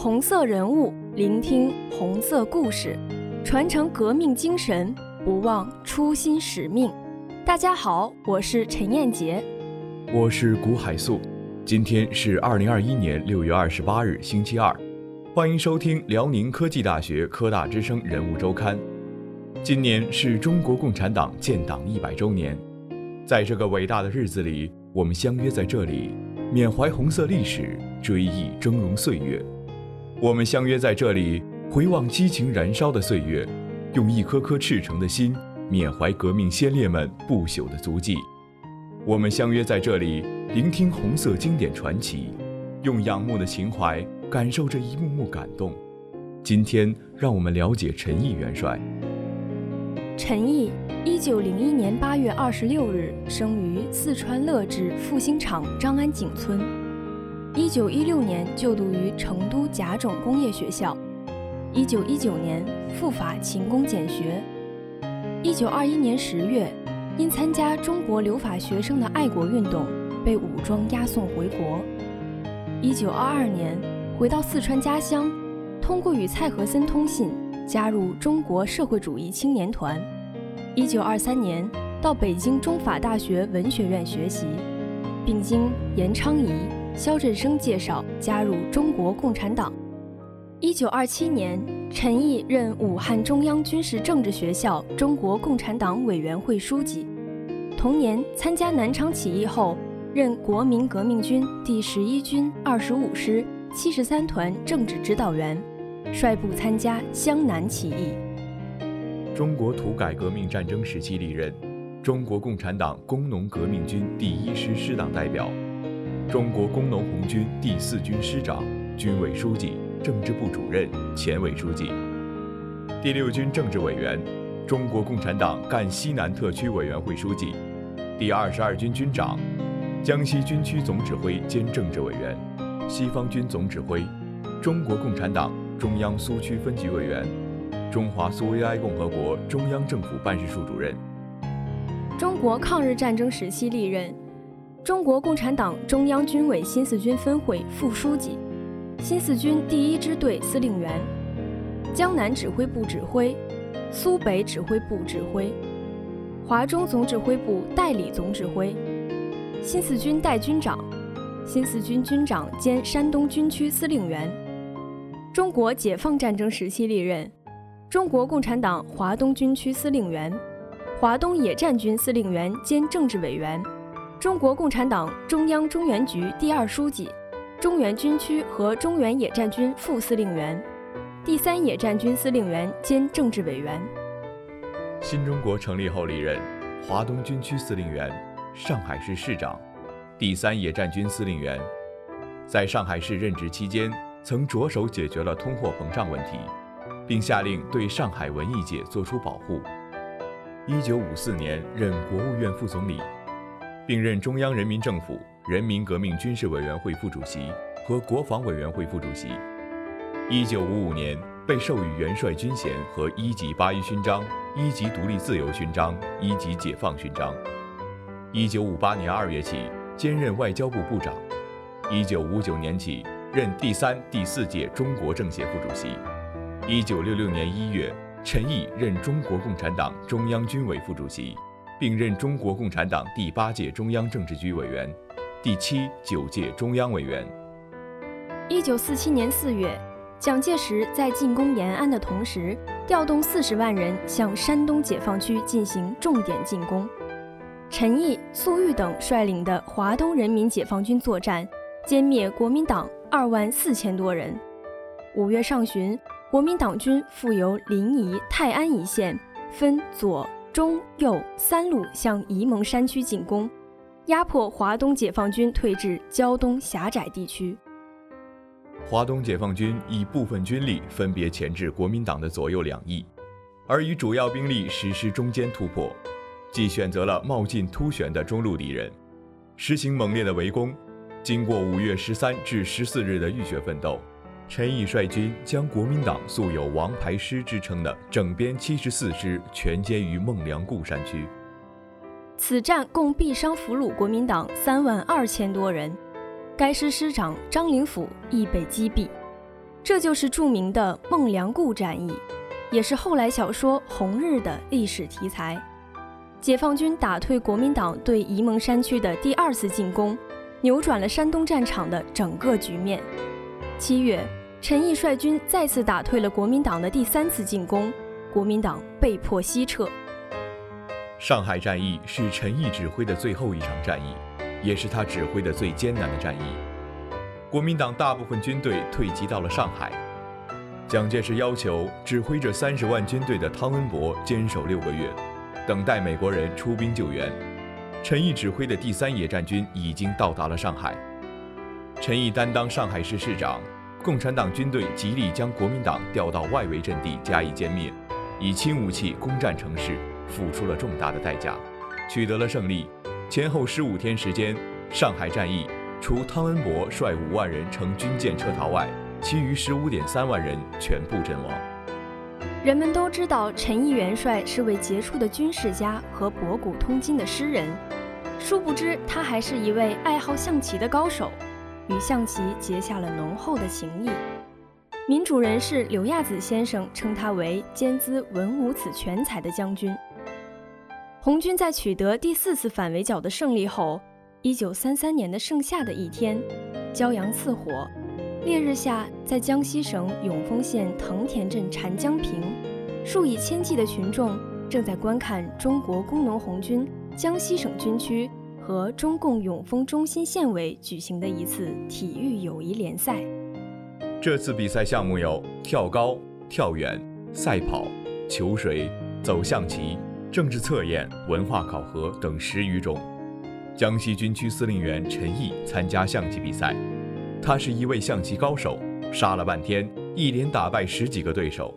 红色人物，聆听红色故事，传承革命精神，不忘初心使命。大家好，我是陈燕杰，我是古海素。今天是二零二一年六月二十八日，星期二。欢迎收听辽宁科技大学科大之声人物周刊。今年是中国共产党建党一百周年，在这个伟大的日子里，我们相约在这里。缅怀红色历史，追忆峥嵘岁月。我们相约在这里，回望激情燃烧的岁月，用一颗颗赤诚的心，缅怀革命先烈们不朽的足迹。我们相约在这里，聆听红色经典传奇，用仰慕的情怀，感受这一幕幕感动。今天，让我们了解陈毅元帅。陈毅。一九零一年八月二十六日生于四川乐至复兴场张安井村。一九一六年就读于成都甲种工业学校。一九一九年赴法勤工俭学。一九二一年十月，因参加中国留法学生的爱国运动，被武装押送回国。一九二二年回到四川家乡，通过与蔡和森通信，加入中国社会主义青年团。一九二三年到北京中法大学文学院学习，并经严昌仪、肖振生介绍加入中国共产党。一九二七年，陈毅任武汉中央军事政治学校中国共产党委员会书记。同年参加南昌起义后，任国民革命军第十一军二十五师七十三团政治指导员，率部参加湘南起义。中国土改革命战争时期历任中国共产党工农革命军第一师师党代表，中国工农红军第四军师长、军委书记、政治部主任、前委书记，第六军政治委员，中国共产党赣西南特区委员会书记，第二十二军军长，江西军区总指挥兼政治委员，西方军总指挥，中国共产党中央苏区分局委员。中华苏维埃共和国中央政府办事处主任，中国抗日战争时期历任中国共产党中央军委新四军分会副书记，新四军第一支队司令员，江南指挥部指挥，苏北指挥部指挥，华中总指挥部代理总指挥，新四军代军长，新四军军长兼山东军区司令员，中国解放战争时期历任。中国共产党华东军区司令员，华东野战军司令员兼政治委员，中国共产党中央中原局第二书记，中原军区和中原野战军副司令员，第三野战军司令员兼政治委员。新中国成立后历任华东军区司令员、上海市市长、第三野战军司令员，在上海市任职期间，曾着手解决了通货膨胀问题。并下令对上海文艺界作出保护。一九五四年任国务院副总理，并任中央人民政府人民革命军事委员会副主席和国防委员会副主席。一九五五年被授予元帅军衔和一级八一勋章、一级独立自由勋章、一级解放勋章。一九五八年二月起兼任外交部部长。一九五九年起任第三、第四届中国政协副主席。一九六六年一月，陈毅任中国共产党中央军委副主席，并任中国共产党第八届中央政治局委员、第七、九届中央委员。一九四七年四月，蒋介石在进攻延安的同时，调动四十万人向山东解放区进行重点进攻。陈毅、粟裕等率领的华东人民解放军作战，歼灭国民党二万四千多人。五月上旬。国民党军复由临沂、泰安一线分左、中、右三路向沂蒙山区进攻，压迫华东解放军退至胶东狭窄地区。华东解放军以部分军力分别钳制国民党的左右两翼，而以主要兵力实施中间突破，即选择了冒进突旋的中路敌人，实行猛烈的围攻。经过五月十三至十四日的浴血奋斗。陈毅率军将国民党素有“王牌师”之称的整编七十四师全歼于孟良崮山区。此战共毙伤俘虏国民党三万二千多人，该师师长张灵甫亦被击毙。这就是著名的孟良崮战役，也是后来小说《红日》的历史题材。解放军打退国民党对沂蒙山区的第二次进攻，扭转了山东战场的整个局面。七月，陈毅率军再次打退了国民党的第三次进攻，国民党被迫西撤。上海战役是陈毅指挥的最后一场战役，也是他指挥的最艰难的战役。国民党大部分军队退集到了上海，蒋介石要求指挥着三十万军队的汤恩伯坚守六个月。等待美国人出兵救援。陈毅指挥的第三野战军已经到达了上海。陈毅担当上海市市长，共产党军队极力将国民党调到外围阵地加以歼灭，以轻武器攻占城市，付出了重大的代价，取得了胜利。前后十五天时间，上海战役除汤恩伯率五万人乘军舰撤逃外，其余十五点三万人全部阵亡。人们都知道陈毅元帅是位杰出的军事家和博古通今的诗人，殊不知他还是一位爱好象棋的高手，与象棋结下了浓厚的情谊。民主人士柳亚子先生称他为兼资文武此全才的将军。红军在取得第四次反围剿的胜利后，一九三三年的盛夏的一天，骄阳似火。烈日下，在江西省永丰县藤田镇禅江坪，数以千计的群众正在观看中国工农红军江西省军区和中共永丰中心县委举行的一次体育友谊联赛。这次比赛项目有跳高、跳远、赛跑、球水、走象棋、政治测验、文化考核等十余种。江西军区司令员陈毅参加象棋比赛。他是一位象棋高手，杀了半天，一连打败十几个对手。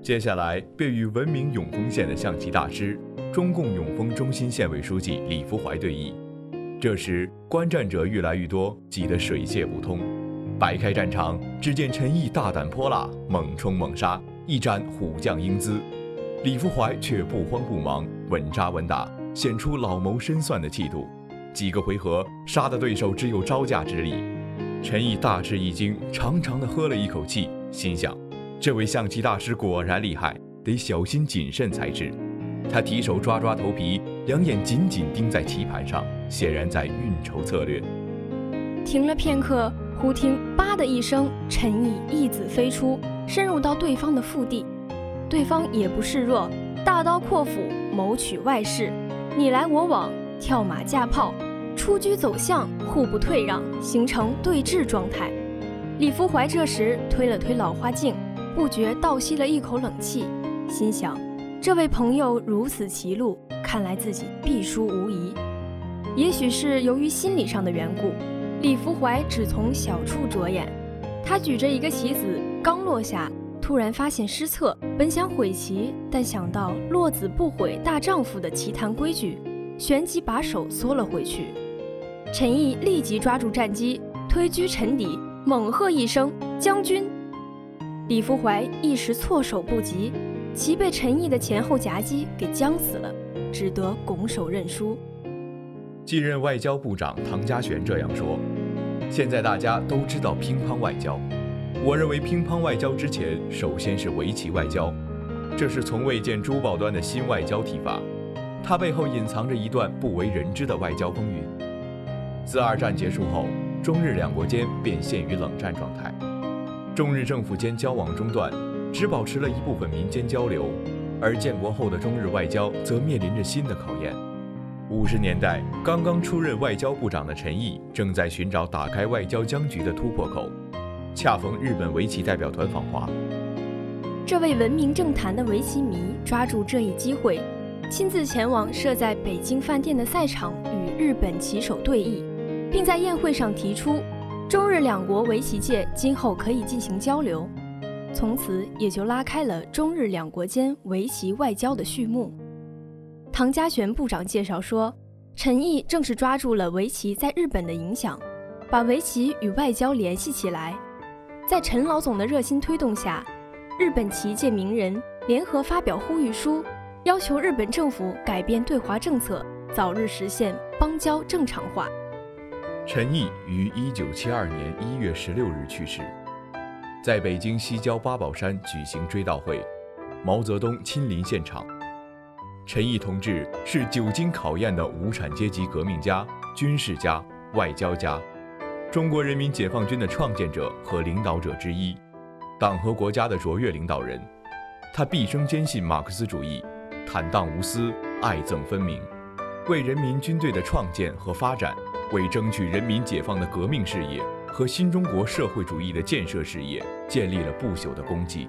接下来便与闻名永丰县的象棋大师、中共永丰中心县委书记李福怀对弈。这时观战者愈来愈多，挤得水泄不通。摆开战场，只见陈毅大胆泼辣，猛冲猛杀，一展虎将英姿。李福怀却不慌不忙，稳扎稳打，显出老谋深算的气度。几个回合，杀的对手只有招架之力。陈毅大吃一惊，长长的喝了一口气，心想：这位象棋大师果然厉害，得小心谨慎才是。他提手抓抓头皮，两眼紧紧盯在棋盘上，显然在运筹策略。停了片刻，忽听“吧”的一声，陈毅一子飞出，深入到对方的腹地。对方也不示弱，大刀阔斧，谋取外势，你来我往，跳马架炮。出车走向，互不退让，形成对峙状态。李福怀这时推了推老花镜，不觉倒吸了一口冷气，心想：这位朋友如此棋路，看来自己必输无疑。也许是由于心理上的缘故，李福怀只从小处着眼。他举着一个棋子，刚落下，突然发现失策，本想悔棋，但想到“落子不悔大丈夫”的棋坛规矩，旋即把手缩了回去。陈毅立即抓住战机，推车沉底，猛喝一声：“将军！”李福怀一时措手不及，其被陈毅的前后夹击给僵死了，只得拱手认输。继任外交部长唐家璇这样说：“现在大家都知道乒乓外交，我认为乒乓外交之前，首先是围棋外交，这是从未见珠宝端的新外交提法，它背后隐藏着一段不为人知的外交风云。”自二战结束后，中日两国间便陷于冷战状态，中日政府间交往中断，只保持了一部分民间交流，而建国后的中日外交则面临着新的考验。五十年代刚刚出任外交部长的陈毅正在寻找打开外交僵局的突破口，恰逢日本围棋代表团访华，这位闻名政坛的围棋迷抓住这一机会，亲自前往设在北京饭店的赛场与日本棋手对弈。并在宴会上提出，中日两国围棋界今后可以进行交流，从此也就拉开了中日两国间围棋外交的序幕。唐家璇部长介绍说，陈毅正是抓住了围棋在日本的影响，把围棋与外交联系起来。在陈老总的热心推动下，日本棋界名人联合发表呼吁书，要求日本政府改变对华政策，早日实现邦交正常化。陈毅于一九七二年一月十六日去世。在北京西郊八宝山举行追悼会，毛泽东亲临现场。陈毅同志是久经考验的无产阶级革命家、军事家、外交家，中国人民解放军的创建者和领导者之一，党和国家的卓越领导人。他毕生坚信马克思主义，坦荡无私，爱憎分明，为人民军队的创建和发展，为争取人民解放的革命事业和新中国社会主义的建设事业建立了不朽的功绩。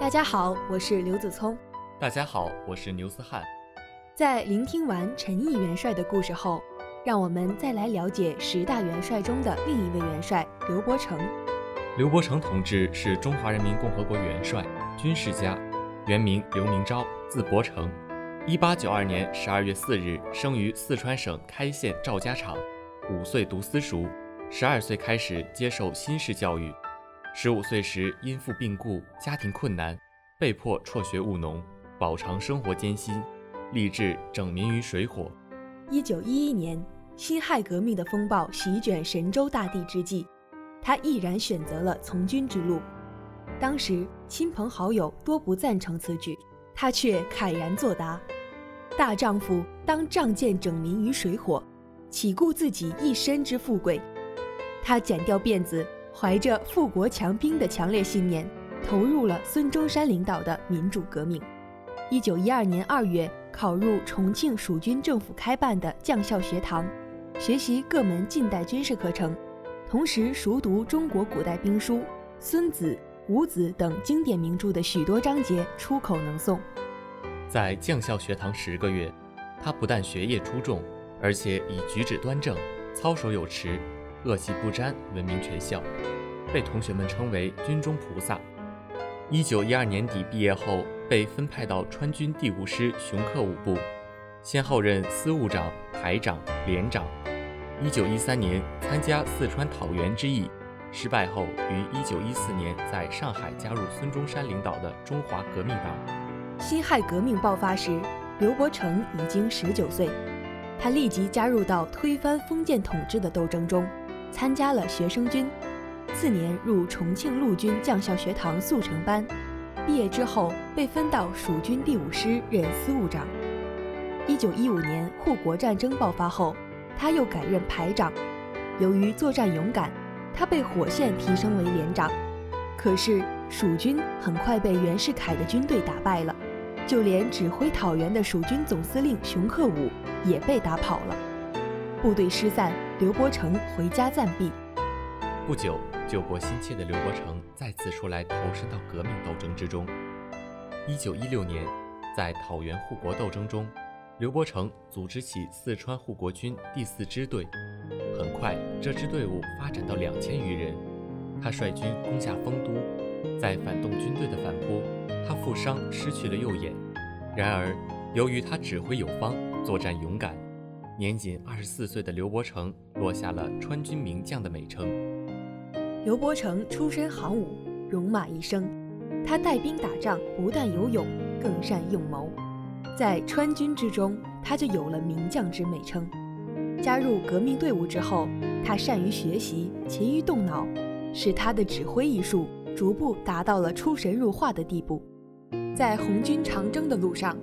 大家好，我是刘子聪。大家好，我是牛思翰。在聆听完陈毅元帅的故事后，让我们再来了解十大元帅中的另一位元帅刘伯承。刘伯承同志是中华人民共和国元帅、军事家，原名刘明昭，字伯承。一八九二年十二月四日生于四川省开县赵家场，五岁读私塾，十二岁开始接受新式教育。十五岁时因父病故，家庭困难，被迫辍学务农，饱尝生活艰辛，立志拯民于水火。一九一一年。辛亥革命的风暴席卷神州大地之际，他毅然选择了从军之路。当时亲朋好友多不赞成此举，他却慨然作答：“大丈夫当仗剑拯民于水火，岂顾自己一身之富贵？”他剪掉辫子，怀着富国强兵的强烈信念，投入了孙中山领导的民主革命。一九一二年二月，考入重庆蜀军政府开办的将校学堂。学习各门近代军事课程，同时熟读中国古代兵书《孙子》《伍子》等经典名著的许多章节，出口能诵。在将校学堂十个月，他不但学业出众，而且以举止端正、操守有持、恶习不沾闻名全校，被同学们称为“军中菩萨”。一九一二年底毕业后，被分派到川军第五师雄克武部，先后任司务长、排长、连长。一九一三年参加四川讨袁之役，失败后于一九一四年在上海加入孙中山领导的中华革命党。辛亥革命爆发时，刘伯承已经十九岁，他立即加入到推翻封建统治的斗争中，参加了学生军。次年入重庆陆军将校学堂速成班，毕业之后被分到蜀军第五师任司务长。一九一五年护国战争爆发后。他又改任排长，由于作战勇敢，他被火线提升为连长。可是蜀军很快被袁世凯的军队打败了，就连指挥讨袁的蜀军总司令熊克武也被打跑了。部队失散，刘伯承回家暂避。不久，救国心切的刘伯承再次出来投身到革命斗争之中。一九一六年，在讨袁护国斗争中。刘伯承组织起四川护国军第四支队，很快这支队伍发展到两千余人。他率军攻下丰都，在反动军队的反扑，他负伤失去了右眼。然而，由于他指挥有方，作战勇敢，年仅二十四岁的刘伯承落下了川军名将的美称。刘伯承出身行伍，戎马一生，他带兵打仗不但有勇，更善用谋。在川军之中，他就有了名将之美称。加入革命队伍之后，他善于学习，勤于动脑，使他的指挥艺术逐步达到了出神入化的地步。在红军长征的路上，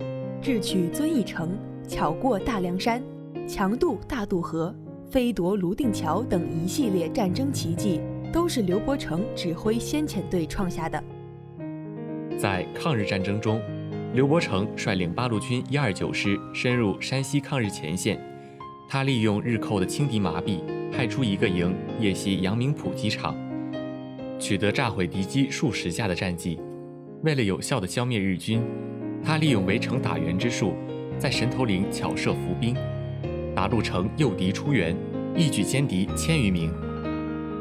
智取遵义城，巧过大凉山，强渡大渡河，飞夺泸定桥等一系列战争奇迹，都是刘伯承指挥先遣队创下的。在抗日战争中。刘伯承率领八路军一二九师深入山西抗日前线，他利用日寇的轻敌麻痹，派出一个营夜袭阳明浦机场，取得炸毁敌机数十架的战绩。为了有效地消灭日军，他利用围城打援之术，在神头岭巧设伏兵，打入城诱敌出援，一举歼敌千余名。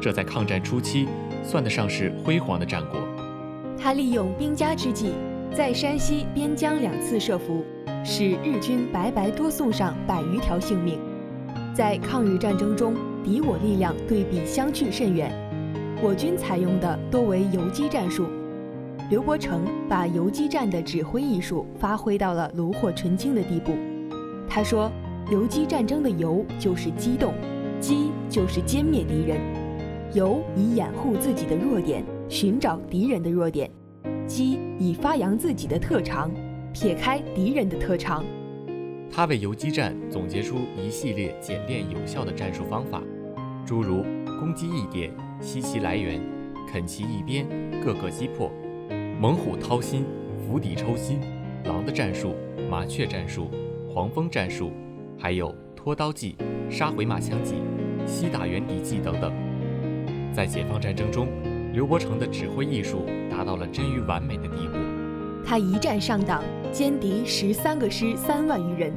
这在抗战初期算得上是辉煌的战果。他利用兵家之计。在山西边疆两次设伏，使日军白白多送上百余条性命。在抗日战争中，敌我力量对比相去甚远，我军采用的多为游击战术。刘伯承把游击战的指挥艺术发挥到了炉火纯青的地步。他说：“游击战争的游就是机动，机就是歼灭敌人。游以掩护自己的弱点，寻找敌人的弱点；击以发扬自己的特长，撇开敌人的特长。”他为游击战总结出一系列简练有效的战术方法，诸如攻击一点、吸其来源、啃其一边、各个击破、猛虎掏心、釜底抽薪、狼的战术、麻雀战术。黄蜂战术，还有拖刀计、杀回马枪计、西打远敌计等等。在解放战争中，刘伯承的指挥艺术达到了臻于完美的地步。他一战上党，歼敌十三个师三万余人，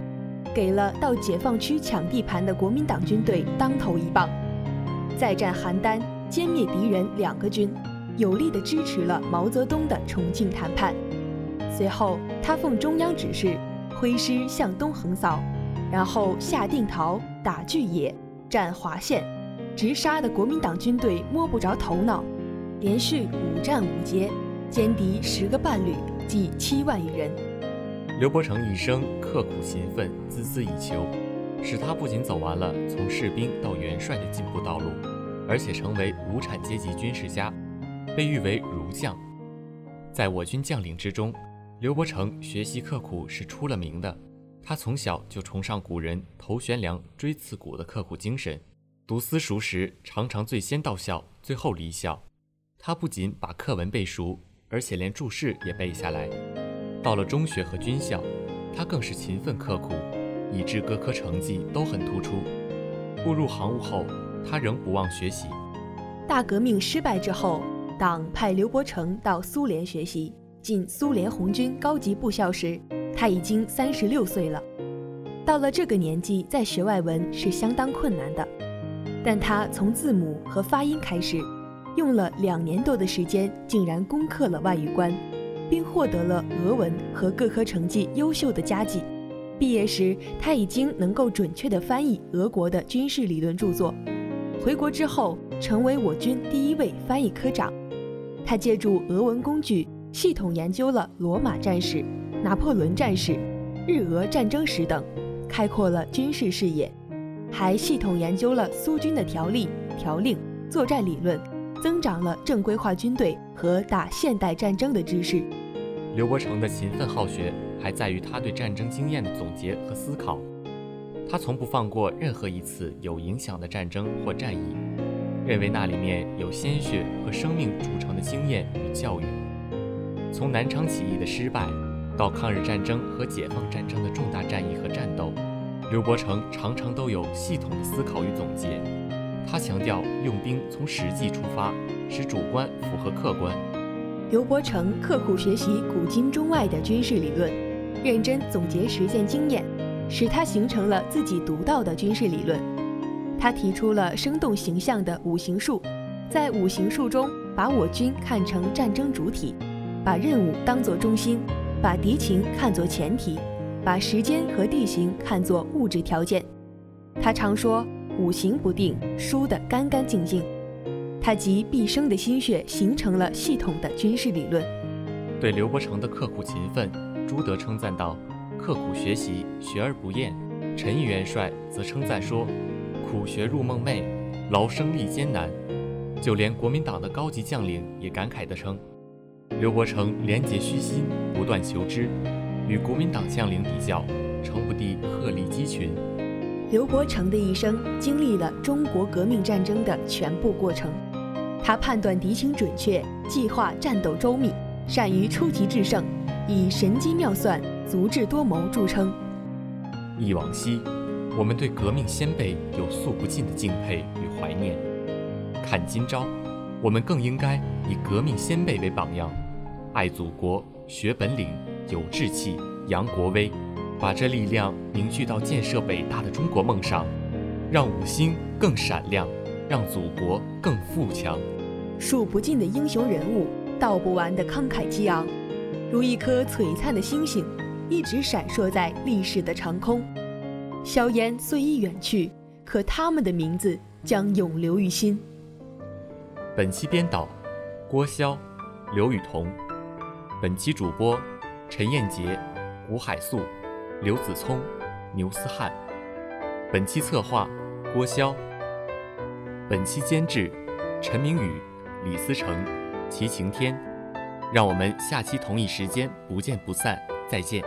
给了到解放区抢地盘的国民党军队当头一棒。再战邯郸，歼灭敌人两个军，有力地支持了毛泽东的重庆谈判。随后，他奉中央指示。挥师向东横扫，然后下定陶、打巨野、占华县，直杀的国民党军队摸不着头脑。连续五战五捷，歼敌十个半旅，计七万余人。刘伯承一生刻苦勤奋、孜孜以求，使他不仅走完了从士兵到元帅的进步道路，而且成为无产阶级军事家，被誉为儒将。在我军将领之中。刘伯承学习刻苦是出了名的，他从小就崇尚古人头悬梁、锥刺股的刻苦精神，读私塾时常常最先到校，最后离校。他不仅把课文背熟，而且连注释也背下来。到了中学和军校，他更是勤奋刻苦，以致各科成绩都很突出。步入行务后，他仍不忘学习。大革命失败之后，党派刘伯承到苏联学习。进苏联红军高级部校时，他已经三十六岁了。到了这个年纪，再学外文是相当困难的。但他从字母和发音开始，用了两年多的时间，竟然攻克了外语关，并获得了俄文和各科成绩优秀的佳绩。毕业时，他已经能够准确地翻译俄国的军事理论著作。回国之后，成为我军第一位翻译科长。他借助俄文工具。系统研究了罗马战史、拿破仑战史、日俄战争史等，开阔了军事视野，还系统研究了苏军的条例、条令、作战理论，增长了正规化军队和打现代战争的知识。刘伯承的勤奋好学还在于他对战争经验的总结和思考，他从不放过任何一次有影响的战争或战役，认为那里面有鲜血和生命铸成的经验与教育。从南昌起义的失败，到抗日战争和解放战争的重大战役和战斗，刘伯承常常都有系统的思考与总结。他强调用兵从实际出发，使主观符合客观。刘伯承刻苦学习古今中外的军事理论，认真总结实践经验，使他形成了自己独到的军事理论。他提出了生动形象的五行术，在五行术中把我军看成战争主体。把任务当作中心，把敌情看作前提，把时间和地形看作物质条件。他常说：“五行不定，输得干干净净。”他集毕生的心血形成了系统的军事理论。对刘伯承的刻苦勤奋，朱德称赞道：“刻苦学习，学而不厌。”陈毅元帅则称赞说：“苦学入梦寐，劳生历艰难。”就连国民党的高级将领也感慨地称。刘伯承廉洁虚心，不断求知，与国民党将领比较，称不敌鹤立鸡群。刘伯承的一生经历了中国革命战争的全部过程，他判断敌情准确，计划战斗周密，善于出奇制胜，以神机妙算、足智多谋著称。忆往昔，我们对革命先辈有诉不尽的敬佩与怀念；看今朝，我们更应该以革命先辈为榜样。爱祖国，学本领，有志气，扬国威，把这力量凝聚到建设伟大的中国梦上，让五星更闪亮，让祖国更富强。数不尽的英雄人物，道不完的慷慨激昂，如一颗璀璨的星星，一直闪烁在历史的长空。硝烟虽已远去，可他们的名字将永留于心。本期编导：郭潇、刘雨桐。本期主播：陈彦杰、吴海素、刘子聪、牛思翰。本期策划郭潇。本期监制陈明宇、李思成、齐晴天。让我们下期同一时间不见不散，再见。